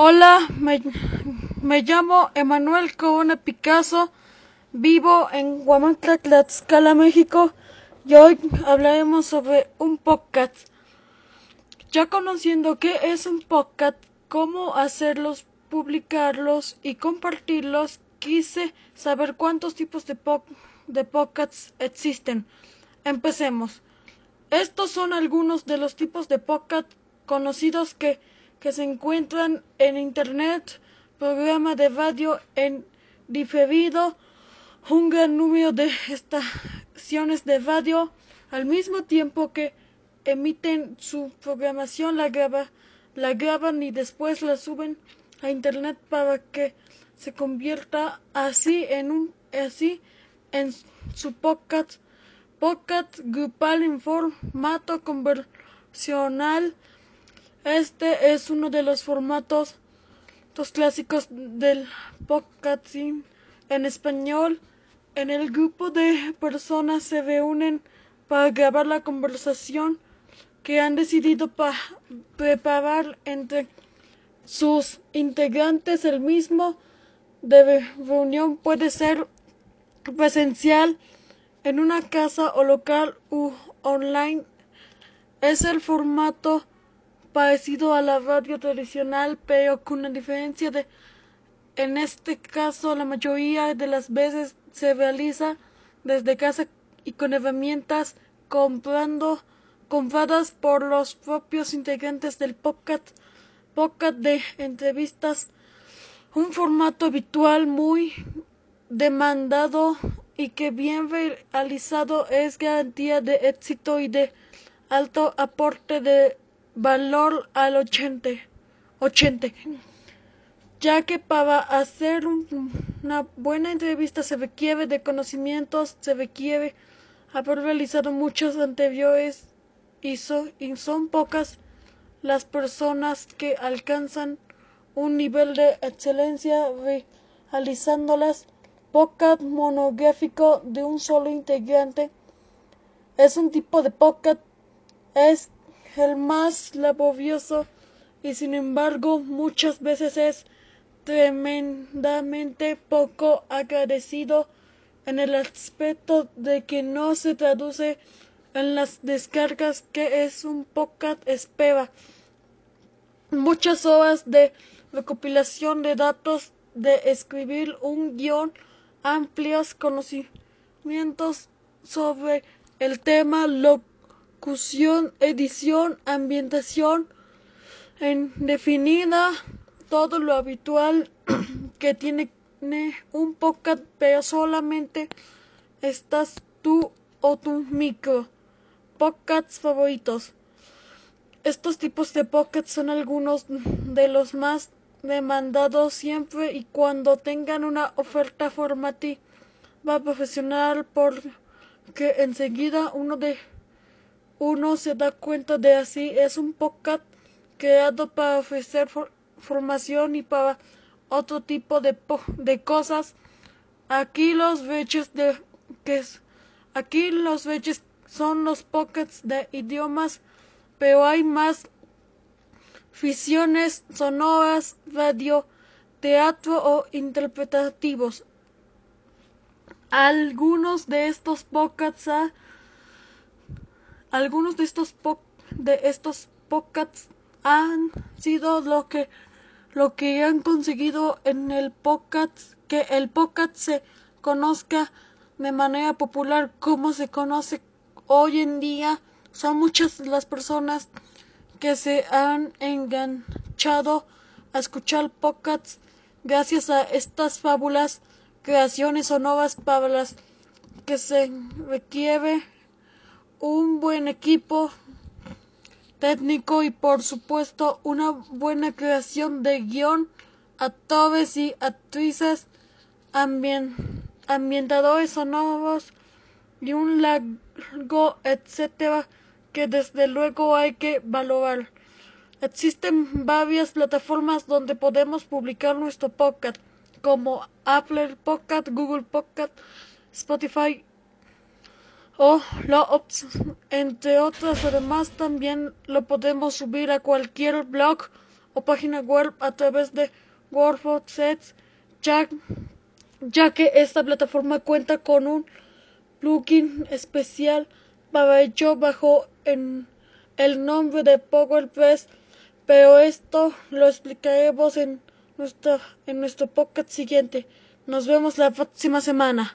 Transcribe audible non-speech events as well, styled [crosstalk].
Hola, me, llamo Emanuel Corona Picasso, vivo en Huamantla, Tlaxcala, México, y hoy hablaremos sobre un podcast. Ya conociendo qué es un podcast, cómo hacerlos, publicarlos y compartirlos, quise saber cuántos tipos de, po podcasts existen. Empecemos. Estos son algunos de los tipos de podcast conocidos que que se encuentran en Internet, programa de radio en diferido, un gran número de estaciones de radio al mismo tiempo que emiten su programación, la, graba, la graban y después la suben a Internet para que se convierta así en un así en su podcast podcast grupal en formato conversional este es uno de los formatos clásicos del podcasting en español. En el grupo de personas se reúnen para grabar la conversación que han decidido preparar entre sus integrantes. El mismo de reunión puede ser presencial en una casa o local u online. Es el formato parecido a la radio tradicional, pero con la diferencia de en este caso la mayoría de las veces se realiza desde casa y con herramientas comprando compradas por los propios integrantes del podcast, podcast de entrevistas, un formato habitual muy demandado y que bien realizado es garantía de éxito y de alto aporte de valor al 80, 80 ya que para hacer un, una buena entrevista se requiere de conocimientos, se requiere haber realizado muchos anteriores y, y son pocas las personas que alcanzan un nivel de excelencia realizándolas. Podcast monográfico de un solo integrante es un tipo de podcast es el más laborioso y sin embargo muchas veces es tremendamente poco agradecido en el aspecto de que no se traduce en las descargas que es un podcast espera. Muchas horas de recopilación de datos, de escribir un guion, amplios conocimientos sobre el tema, lo locución, edición, ambientación, en definida todo lo habitual [clears throat] que tiene un podcast, pero solamente estás tú o tu micro. Podcasts favoritos. Estos tipos de podcasts son algunos de los más demandados siempre y cuando tengan una oferta formativa profesional porque enseguida uno de uno se da cuenta de así es un podcast creado para ofrecer for formación y para otro tipo de, cosas. Aquí los veches de que aquí los veches son los pockets de idiomas, pero hay más ficciones sonoras, radio, teatro o interpretativos. Algunos de estos podcasts algunos de estos de estos podcasts han sido lo que lo que han conseguido en el podcast que el podcast se conozca de manera popular como se conoce hoy en día. Son muchas las personas que se han enganchado a escuchar podcasts gracias a estas fábulas creaciones o nuevas palabras que se requiere un buen equipo técnico y por supuesto una buena creación de guion, actores y actrices, ambien, ambientadores sonoros y un largo etcétera que desde luego hay que valorar. Existen varias plataformas donde podemos publicar nuestro podcast, como Apple Podcast, Google Podcast, Spotify o lo entre otras además también lo podemos subir a cualquier blog o página web a través de WordPress, ya, ya que esta plataforma cuenta con un plugin especial para ello bajo en el nombre de PowerPress, pero esto lo explicaremos en, nuestra, en nuestro podcast siguiente. Nos vemos la próxima semana.